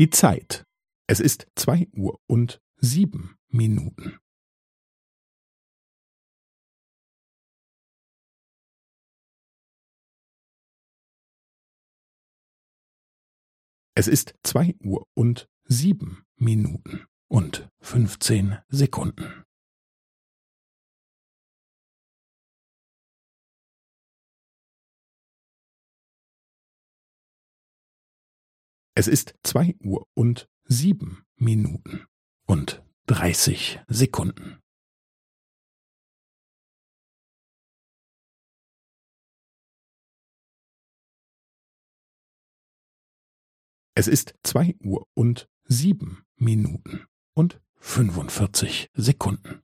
Die Zeit. Es ist zwei Uhr und sieben Minuten. Es ist zwei Uhr und sieben Minuten und fünfzehn Sekunden. Es ist zwei Uhr und sieben Minuten und dreißig Sekunden. Es ist zwei Uhr und sieben Minuten und fünfundvierzig Sekunden.